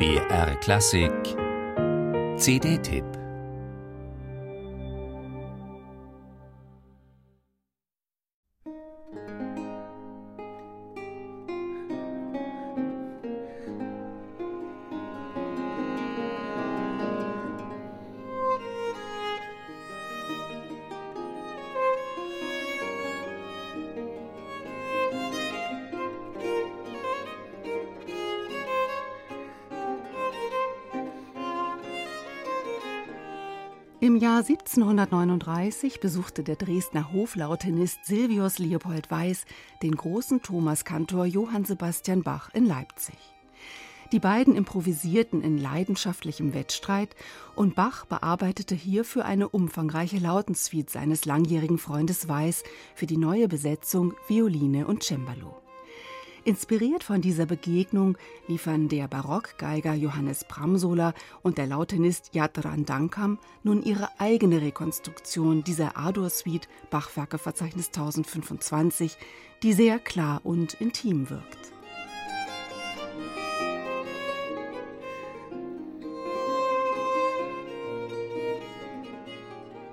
BR Klassik. CD-Tipp Im Jahr 1739 besuchte der Dresdner Hoflautenist Silvius Leopold Weiß den großen Thomaskantor Johann Sebastian Bach in Leipzig. Die beiden improvisierten in leidenschaftlichem Wettstreit und Bach bearbeitete hierfür eine umfangreiche Lautensuite seines langjährigen Freundes Weiß für die neue Besetzung Violine und Cembalo. Inspiriert von dieser Begegnung liefern der Barockgeiger Johannes Bramsola und der Lautenist Yadran Dankam nun ihre eigene Rekonstruktion dieser A-Dur-Suite Bachwerkeverzeichnis 1025, die sehr klar und intim wirkt.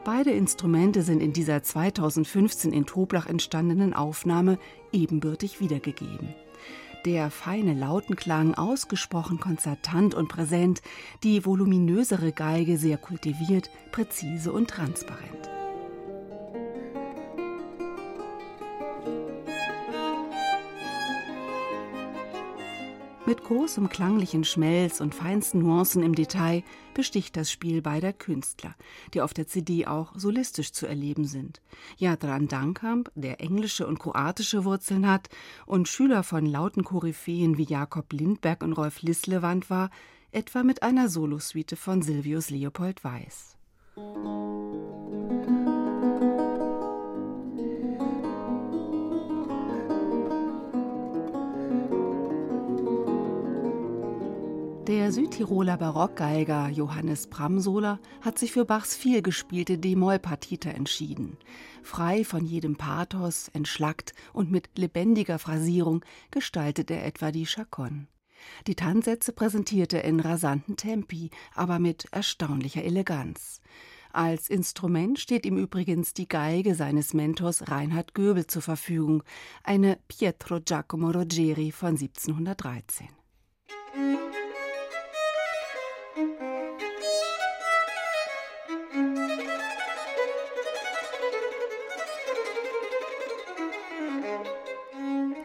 Beide Instrumente sind in dieser 2015 in Toblach entstandenen Aufnahme ebenbürtig wiedergegeben. Der feine Lautenklang ausgesprochen konzertant und präsent, die voluminösere Geige sehr kultiviert, präzise und transparent. Mit großem klanglichen Schmelz und feinsten Nuancen im Detail besticht das Spiel beider Künstler, die auf der CD auch solistisch zu erleben sind. Jadran Dankamp, der englische und kroatische Wurzeln hat und Schüler von lauten Koryphäen wie Jakob Lindberg und Rolf Lislewand war, etwa mit einer Solosuite von Silvius Leopold Weiß. Der Südtiroler Barockgeiger Johannes Bramsola hat sich für Bachs vielgespielte D-Moll-Partita entschieden. Frei von jedem Pathos, entschlackt und mit lebendiger Phrasierung gestaltet er etwa die Chaconne. Die Tanzsätze präsentierte er in rasanten Tempi, aber mit erstaunlicher Eleganz. Als Instrument steht ihm übrigens die Geige seines Mentors Reinhard Göbel zur Verfügung, eine Pietro Giacomo Rogeri von 1713.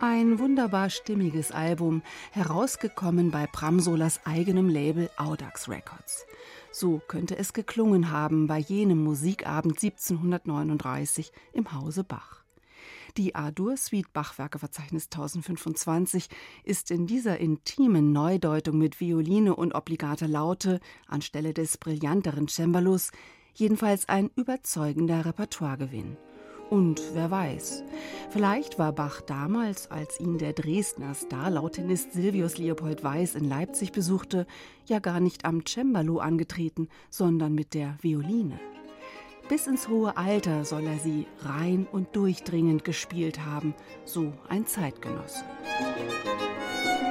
Ein wunderbar stimmiges Album, herausgekommen bei Bramsolas eigenem Label Audax Records. So könnte es geklungen haben bei jenem Musikabend 1739 im Hause Bach. Die A-Dur-Suite Bachwerkeverzeichnis 1025 ist in dieser intimen Neudeutung mit Violine und obligater Laute anstelle des brillanteren Cembalos jedenfalls ein überzeugender Repertoiregewinn. Und wer weiß, vielleicht war Bach damals, als ihn der Dresdner Starlautenist Silvius Leopold Weiß in Leipzig besuchte, ja gar nicht am Cembalo angetreten, sondern mit der Violine. Bis ins hohe Alter soll er sie rein und durchdringend gespielt haben, so ein Zeitgenosse. Musik